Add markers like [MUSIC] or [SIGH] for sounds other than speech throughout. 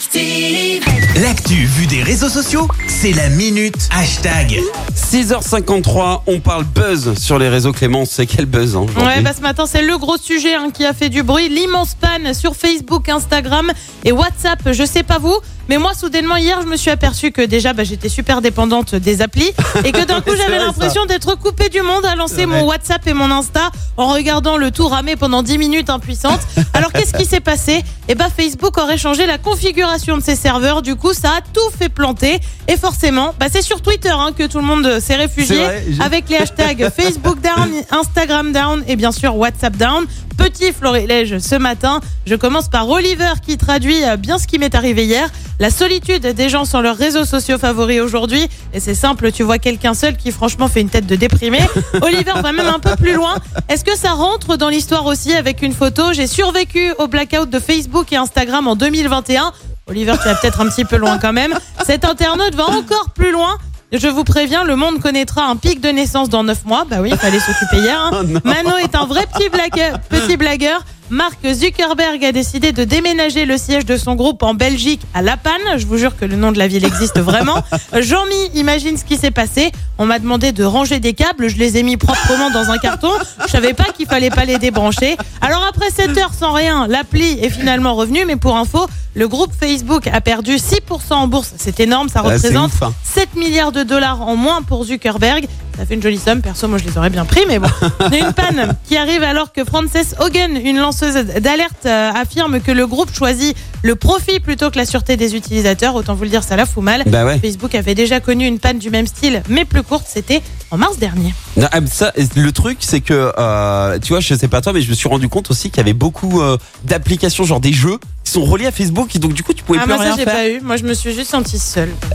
Active. L'actu vue des réseaux sociaux, c'est la minute hashtag. 6h53, on parle buzz sur les réseaux Clément, c'est quel buzz hein, Ouais, bah ce matin, c'est le gros sujet hein, qui a fait du bruit. L'immense panne sur Facebook, Instagram et WhatsApp. Je sais pas vous, mais moi, soudainement, hier, je me suis aperçu que déjà, bah, j'étais super dépendante des applis [LAUGHS] et que d'un coup, j'avais l'impression d'être coupée du monde à lancer mon WhatsApp et mon Insta en regardant le tout ramer pendant 10 minutes impuissante. Alors, qu'est-ce qui s'est passé? Eh bah, Facebook aurait changé la configuration de ses serveurs. Du coup, ça a tout fait planter. Et forcément, bah, c'est sur Twitter hein, que tout le monde s'est réfugié vrai, avec les hashtags [LAUGHS] Facebook down, Instagram down et bien sûr WhatsApp down. Petit florilège ce matin. Je commence par Oliver qui traduit euh, bien ce qui m'est arrivé hier. La solitude des gens sur leurs réseaux sociaux favoris aujourd'hui. Et c'est simple, tu vois quelqu'un seul qui franchement fait une tête de déprimé. [LAUGHS] Oliver va même un peu plus loin. Est-ce que ça rentre dans l'histoire aussi avec une photo? J'ai survécu au blackout de Facebook et Instagram en 2021. Oliver, tu vas peut-être un petit peu loin quand même. Cet internaute va encore plus loin. Je vous préviens, le monde connaîtra un pic de naissance dans 9 mois. Bah oui, il fallait s'occuper hier. hein. [LAUGHS] Oh. Mano est un vrai petit blagueur. Petit blagueur. Mark Zuckerberg a décidé de déménager le siège de son groupe en Belgique à La Panne. Je vous jure que le nom de la ville existe [LAUGHS] vraiment. Jean-Mi imagine ce qui s'est passé. On m'a demandé de ranger des câbles. Je les ai mis proprement dans un carton. Je savais pas qu'il fallait pas les débrancher. Alors après 7 heures sans rien, l'appli est finalement revenue. Mais pour info, le groupe Facebook a perdu 6% en bourse. C'est énorme. Ça c'est représente hein. 7 milliards de dollars en moins pour Zuckerberg. Ça fait une jolie somme. Perso, moi, je les aurais bien pris, mais bon. [LAUGHS] On a une panne qui arrive alors que Frances Hogan, une lanceuse d'alerte, euh, affirme que le groupe choisit le profit plutôt que la sûreté des utilisateurs. Autant vous le dire, ça la fout mal. Bah ouais. Facebook avait déjà connu une panne du même style, mais plus courte. C'était en mars dernier. Non, ah, ça, le truc, c'est que, euh, tu vois, je sais pas toi, mais je me suis rendu compte aussi qu'il y avait beaucoup euh, d'applications, genre des jeux, qui sont reliés à Facebook, et donc du coup, tu pouvais ah, plus moi, ça, rien j'ai faire. pas eu. Moi, je me suis juste sentie seule. [LAUGHS]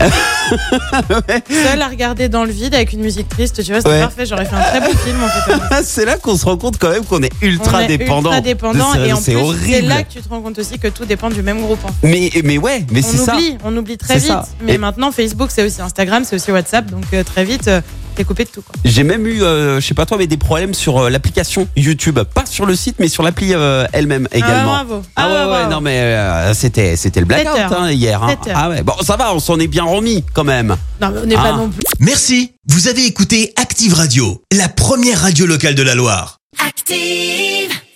Seule à regarder dans le vide avec une musique triste. Tu vois, Ouais. parfait. J'aurais fait un très beau film, en fait. [LAUGHS] C'est là qu'on se rend compte quand même qu'on est ultra On est dépendant. ultra dépendant et en c'est plus c'est là que tu te rends compte aussi que tout dépend du même groupe. hein. Mais, mais ouais, mais c'est ça. oublie, on oublie très C'est vite. ça. Mais Et- maintenant Facebook c'est aussi Instagram, c'est aussi WhatsApp, donc euh, très vite euh, t'es coupé de tout. Quoi. J'ai même eu, euh, je sais pas toi, mais des problèmes sur euh, l'application YouTube, pas sur le site, mais sur l'appli euh, elle-même également. Ah, bravo. Ah, Ah, ouais, ouais, ouais, bravo. non mais euh, c'était c'était le blackout Sept heures. hein, hier. hein. Sept heures. Ah ouais, bon ça va, on s'en est bien remis quand même. Non mais on n'est pas Ah. non plus. Merci, vous avez écouté Active Radio, la première radio locale de la Loire. Active.